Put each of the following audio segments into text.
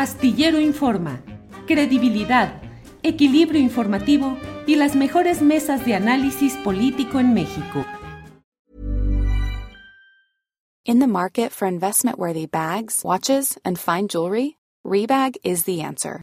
Astillero Informa, credibilidad, equilibrio informativo y las mejores mesas de análisis político en México. In the market for investment-worthy bags, watches, and fine jewelry, Rebag is the answer.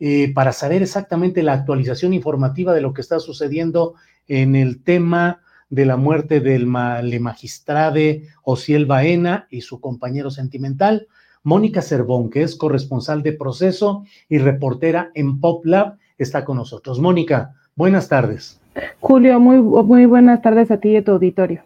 eh, para saber exactamente la actualización informativa de lo que está sucediendo en el tema de la muerte del ma le magistrade Ociel Baena y su compañero sentimental, Mónica Cervón, que es corresponsal de proceso y reportera en PopLab, está con nosotros. Mónica, buenas tardes. Julio, muy, muy buenas tardes a ti y a tu auditorio.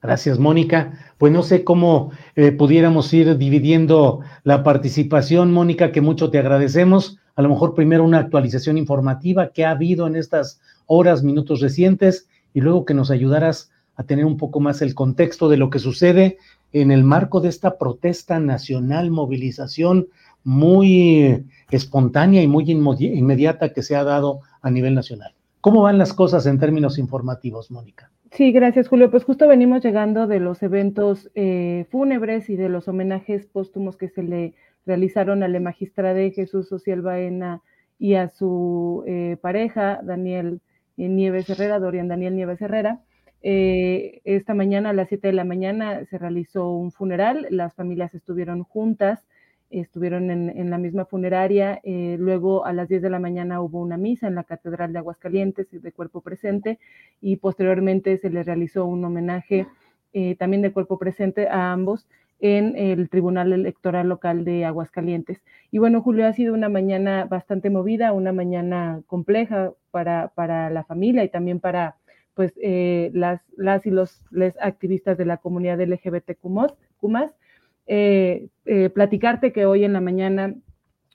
Gracias, Mónica. Pues no sé cómo eh, pudiéramos ir dividiendo la participación, Mónica, que mucho te agradecemos. A lo mejor primero una actualización informativa que ha habido en estas horas, minutos recientes, y luego que nos ayudaras a tener un poco más el contexto de lo que sucede en el marco de esta protesta nacional, movilización muy espontánea y muy inmediata que se ha dado a nivel nacional. ¿Cómo van las cosas en términos informativos, Mónica? Sí, gracias, Julio. Pues justo venimos llegando de los eventos eh, fúnebres y de los homenajes póstumos que se le realizaron a la magistrada Jesús Social Baena y a su eh, pareja, Daniel Nieves Herrera, Dorian Daniel Nieves Herrera. Eh, esta mañana, a las 7 de la mañana, se realizó un funeral. Las familias estuvieron juntas, estuvieron en, la misma funeraria. Eh, luego, a las 10 de la mañana, hubo una misa en la Catedral de Aguascalientes de cuerpo presente y posteriormente se les realizó un homenaje eh, también de cuerpo presente a ambos en el Tribunal Electoral Local de Aguascalientes. Y bueno, Julio, ha sido una mañana bastante movida, una mañana compleja para, para la familia y también para pues eh, las, las y los activistas de la comunidad LGBTQ+, eh, eh, platicarte que hoy en la mañana,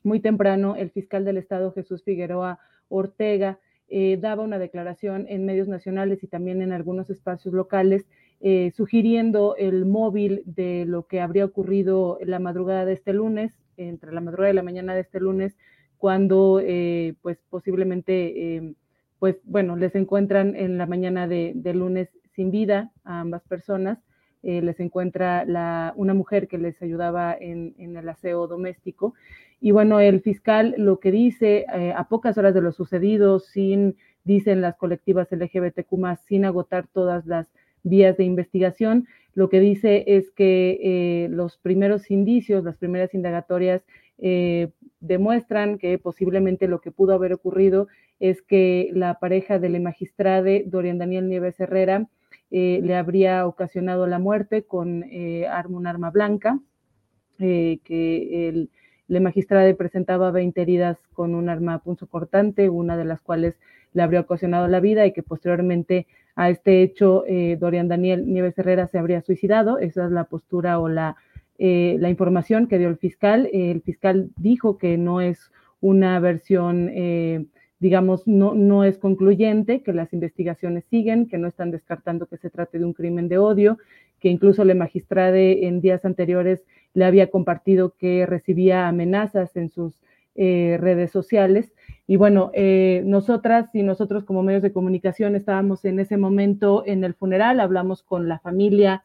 muy temprano, el fiscal del Estado, Jesús Figueroa Ortega, daba una declaración en medios nacionales y también en algunos espacios locales, eh, sugiriendo el móvil de lo que habría ocurrido la madrugada de este lunes, entre la madrugada y la mañana de este lunes, cuando eh, pues posiblemente pues bueno, les encuentran en la mañana de, lunes sin vida a ambas personas, eh, les encuentra la, una mujer que les ayudaba en, en, el aseo doméstico. Y bueno, el fiscal lo que dice a pocas horas de lo sucedido, sin, dicen las colectivas LGBTQ sin agotar todas las vías de investigación, lo que dice es que eh, los primeros indicios, las primeras indagatorias eh, demuestran que posiblemente lo que pudo haber ocurrido es que la pareja del magistrade, Dorian Daniel Nieves Herrera, le habría ocasionado la muerte con un arma blanca, que el, la magistrada presentaba 20 heridas con un arma cortante, una de las cuales le habría ocasionado la vida y que posteriormente a este hecho Dorian Daniel Nieves Herrera se habría suicidado. Esa es la postura o la eh, la información que dio el fiscal. el fiscal dijo que no es una versión, eh, digamos, no, no es concluyente, que las investigaciones siguen, que no están descartando que se trate de un crimen de odio, que incluso la magistrada en días anteriores le había compartido que recibía amenazas en sus eh, redes sociales. Y bueno, nosotras y nosotros como medios de comunicación estábamos en ese momento en el funeral, hablamos con la familia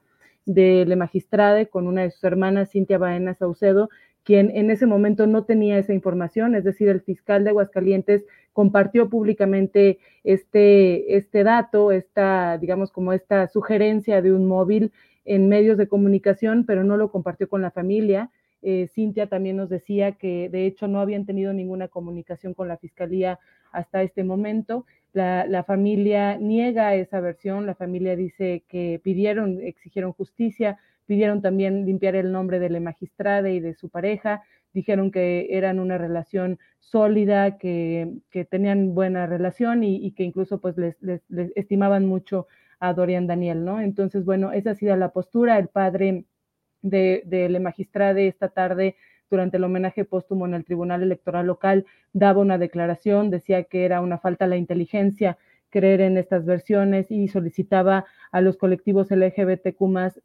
de la magistrada con una de sus hermanas, Cintia Baena Saucedo, quien en ese momento no tenía esa información, es decir, el fiscal de Aguascalientes compartió públicamente este, este dato, esta, digamos, como esta sugerencia de un móvil en medios de comunicación, pero no lo compartió con la familia. Eh, Cintia también nos decía que de hecho no habían tenido ninguna comunicación con la fiscalía hasta este momento la, familia niega esa versión, la familia dice que pidieron, exigieron justicia, pidieron también limpiar el nombre de la magistrada y de su pareja, dijeron que eran una relación sólida, que, tenían buena relación y, que incluso pues les, estimaban mucho a Dorian Daniel, ¿no? Entonces, bueno, esa ha sido la postura. El padre de, de la esta tarde durante el homenaje póstumo en el Tribunal Electoral Local, daba una declaración, decía que era una falta a la inteligencia creer en estas versiones y solicitaba a los colectivos LGBTQ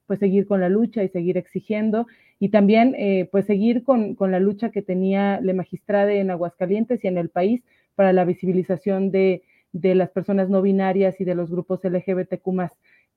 pues seguir con la lucha y seguir exigiendo y también eh, pues seguir con, con, la lucha que tenía la magistrada en Aguascalientes y en el país para la visibilización de, de las personas no binarias y de los grupos LGBTQ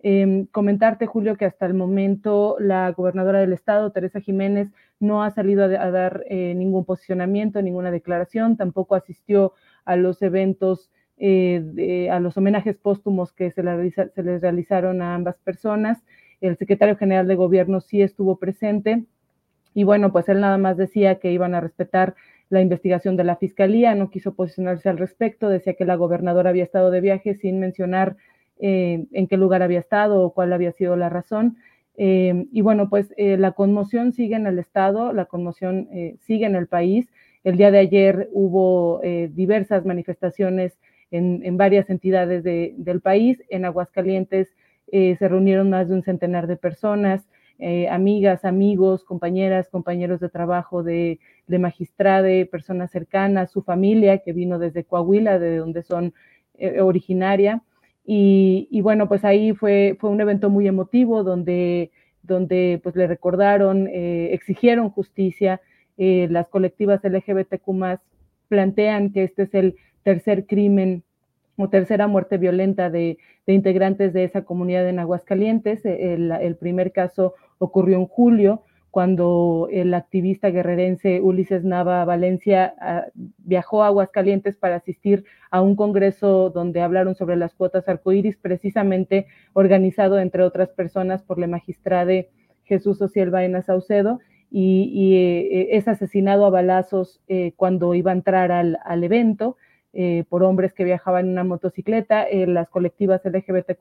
Em, comentarte, Julio, que hasta el momento la gobernadora del estado, Teresa Jiménez, no ha salido a, dar eh, ningún posicionamiento, ninguna declaración, tampoco asistió a los eventos, eh, a los homenajes póstumos que se, se, les realizaron a ambas personas. El secretario general de gobierno sí estuvo presente y bueno, pues él nada más decía que iban a respetar la investigación de la fiscalía, no quiso posicionarse al respecto, decía que la gobernadora había estado de viaje sin mencionar eh, en qué lugar había estado o cuál había sido la razón. Eh, y bueno, pues eh, la conmoción sigue en el Estado, la conmoción sigue en el país. El día de ayer hubo diversas manifestaciones en, varias entidades del país. En Aguascalientes se reunieron más de un centenar de personas, amigas, amigos, compañeras, compañeros de trabajo de, de magistrade, personas cercanas, su familia que vino desde Coahuila, de donde son originaria. Y, bueno, pues ahí fue, fue un evento muy emotivo donde, donde pues le recordaron, eh, exigieron justicia. Eh, las colectivas LGBTQ plantean que este es el tercer crimen o tercera muerte violenta de, integrantes de esa comunidad en Aguascalientes. El, el primer caso ocurrió en julio cuando el activista guerrerense Ulises Nava Valencia ah, viajó a Aguascalientes para asistir a un congreso donde hablaron sobre las cuotas arcoíris, precisamente organizado, entre otras personas, por la magistrada Jesús Ociel Baena Saucedo, y, eh, es asesinado a balazos eh, cuando iba a entrar al, evento. Eh, por hombres que viajaban en una motocicleta, las colectivas LGBTQ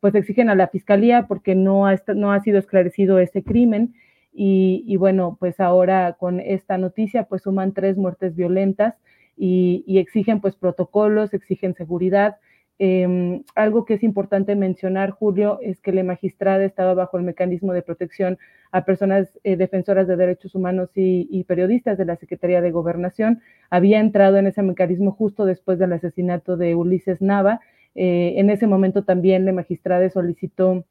pues exigen a la fiscalía porque no no ha sido esclarecido ese crimen y, bueno, pues ahora con esta noticia, pues suman tres muertes violentas y, exigen pues protocolos, exigen seguridad. Em, algo que es importante mencionar, Julio, es que la magistrada estaba bajo el mecanismo de protección a personas eh, defensoras de derechos humanos y, periodistas de la Secretaría de Gobernación. Había entrado en ese mecanismo justo después del asesinato de Ulises Nava. Eh, en ese momento también la magistrada solicitó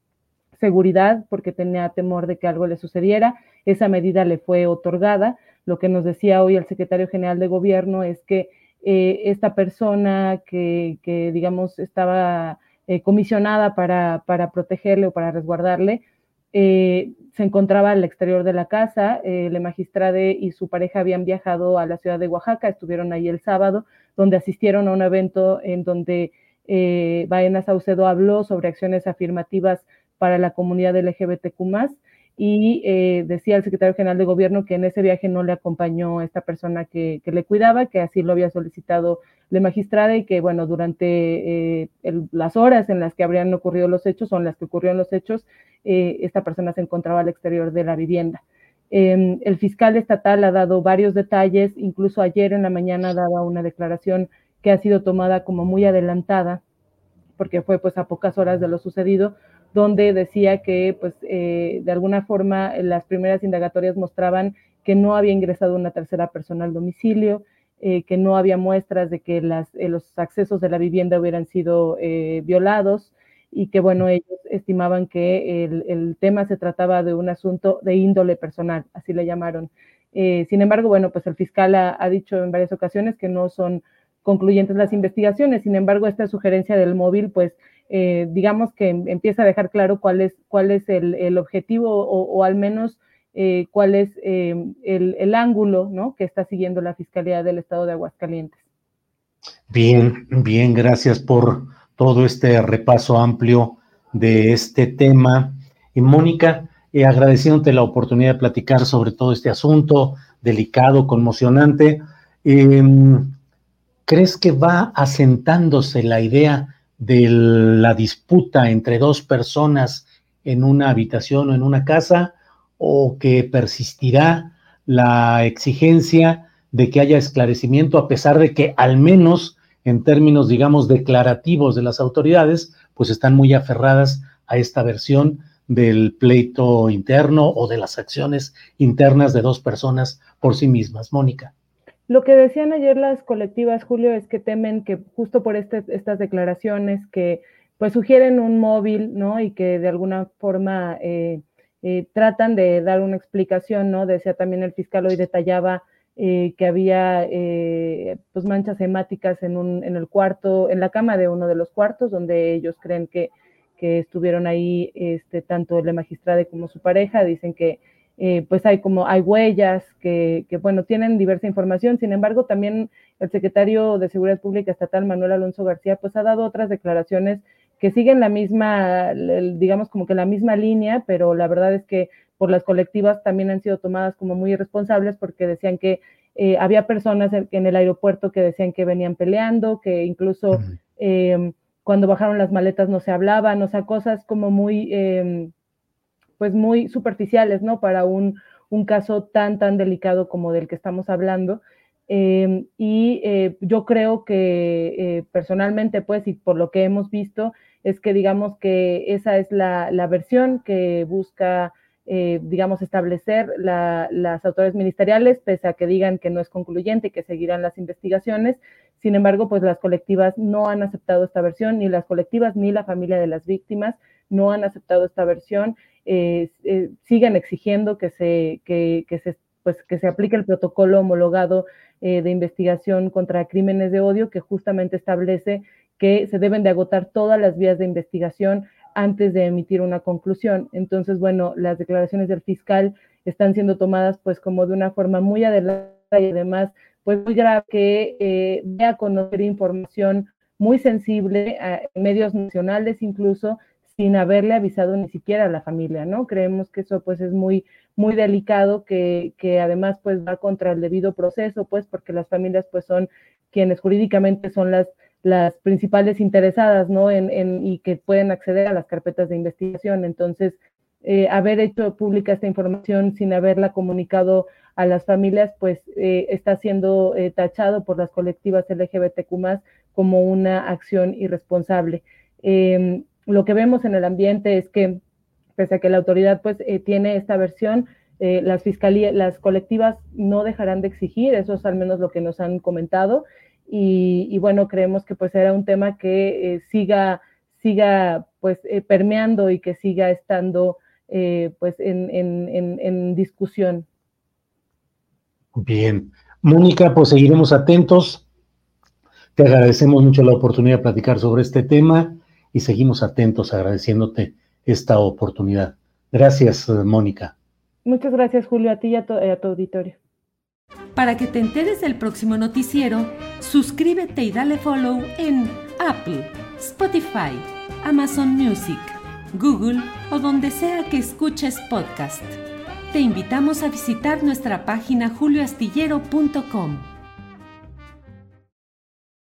seguridad porque tenía temor de que algo le sucediera. Esa medida le fue otorgada. Lo que nos decía hoy el secretario general de gobierno es que eh, esta persona que, digamos, estaba eh, comisionada para, para, protegerle o para resguardarle, eh, se encontraba al exterior de la casa. la magistrada y su pareja habían viajado a la ciudad de Oaxaca, estuvieron ahí el sábado, donde asistieron a un evento en donde Baena Saucedo habló sobre acciones afirmativas para la comunidad LGBTQ y eh, decía el secretario general de gobierno que en ese viaje no le acompañó esta persona que, le cuidaba, que así lo había solicitado la magistrada y que, bueno, durante eh, las horas en las que habrían ocurrido los hechos, son las que ocurrieron los hechos, eh, esta persona se encontraba al exterior de la vivienda. Em, el fiscal estatal ha dado varios detalles, incluso ayer en la mañana daba una declaración que ha sido tomada como muy adelantada, porque fue pues a pocas horas de lo sucedido, donde decía que, pues, eh, de alguna forma las primeras indagatorias mostraban que no había ingresado una tercera persona al domicilio, eh, que no había muestras de que eh, los accesos de la vivienda hubieran sido violados y que, bueno, ellos estimaban que el, tema se trataba de un asunto de índole personal, así le llamaron. sin embargo, bueno, pues el fiscal ha dicho en varias ocasiones que no son concluyentes las investigaciones. Sin embargo, esta sugerencia del móvil, pues eh, digamos que empieza a dejar claro cuál es, cuál es el, objetivo o, al menos eh, cuál es eh, el, ángulo ¿no? que está siguiendo la Fiscalía del Estado de Aguascalientes. Bien, bien, gracias por todo este repaso amplio de este tema. Y Mónica, agradeciéndote la oportunidad de platicar sobre todo este asunto delicado, conmocionante, em, ¿crees que va asentándose la idea de la disputa entre dos personas en una habitación o en una casa o que persistirá la exigencia de que haya esclarecimiento a pesar de que al menos en términos, digamos, declarativos de las autoridades, pues están muy aferradas a esta versión del pleito interno o de las acciones internas de dos personas por sí mismas. Mónica. Lo que decían ayer las colectivas, Julio, es que temen que justo por este, estas declaraciones que pues sugieren un móvil, ¿no? Y que de alguna forma eh, eh, tratan de dar una explicación, ¿no? Decía también el fiscal hoy detallaba eh, que había pues manchas hemáticas en, un, en el cuarto, en la cama de uno de los cuartos, donde ellos creen que, que estuvieron ahí este, tanto el magistrado como su pareja, dicen que eh, pues hay como, hay huellas que, bueno, tienen diversa información. Sin embargo, también el secretario de Seguridad Pública Estatal, Manuel Alonso García, pues ha dado otras declaraciones que siguen la misma, digamos como que la misma línea, pero la verdad es que por las colectivas también han sido tomadas como muy irresponsables porque decían que eh, había personas en, el aeropuerto que decían que venían peleando, que incluso em, cuando bajaron las maletas no se hablaban, o sea, cosas como muy em, pues muy superficiales, ¿no? Para un, caso tan, tan delicado como del que estamos hablando. Em, y eh, yo creo que eh, personalmente, pues, y por lo que hemos visto, es que digamos que esa es la, versión que busca, eh, digamos, establecer las autoridades ministeriales, pese a que digan que no es concluyente y que seguirán las investigaciones. Sin embargo, pues las colectivas no han aceptado esta versión, ni las colectivas ni la familia de las víctimas no han aceptado esta versión eh, eh, sigan exigiendo que se, que, se, pues, que se aplique el protocolo homologado eh, de investigación contra crímenes de odio que justamente establece que se deben de agotar todas las vías de investigación antes de emitir una conclusión. Entonces, bueno, las declaraciones del fiscal están siendo tomadas pues como de una forma muy adelantada y además pues muy grave que eh, conocer información muy sensible a medios nacionales incluso sin haberle avisado ni siquiera a la familia, ¿no? Creemos que eso pues es muy, muy delicado, que, que además pues va contra el debido proceso, pues porque las familias pues son quienes jurídicamente son las, las principales interesadas, ¿no? En, en, y que pueden acceder a las carpetas de investigación. Entonces, eh, haber hecho pública esta información sin haberla comunicado a las familias, pues eh, está siendo eh, tachado por las colectivas LGBTQ como una acción irresponsable. Em, lo que vemos en el ambiente es que, pese a que la autoridad pues eh, tiene esta versión, eh, las fiscalías, las colectivas no dejarán de exigir, eso es al menos lo que nos han comentado, y, bueno, creemos que pues era un tema que eh, siga, siga pues permeando y que siga estando pues en, en discusión. Bien. Mónica, pues seguiremos atentos. Te agradecemos mucho la oportunidad de platicar sobre este tema y seguimos atentos agradeciéndote esta oportunidad. Gracias, eh, Mónica. Muchas gracias, Julio, a ti y a, tu auditorio. Para que te enteres del próximo noticiero, suscríbete y dale follow en Apple, Spotify, Amazon Music, Google o donde sea que escuches podcast. Te invitamos a visitar nuestra página julioastillero.com.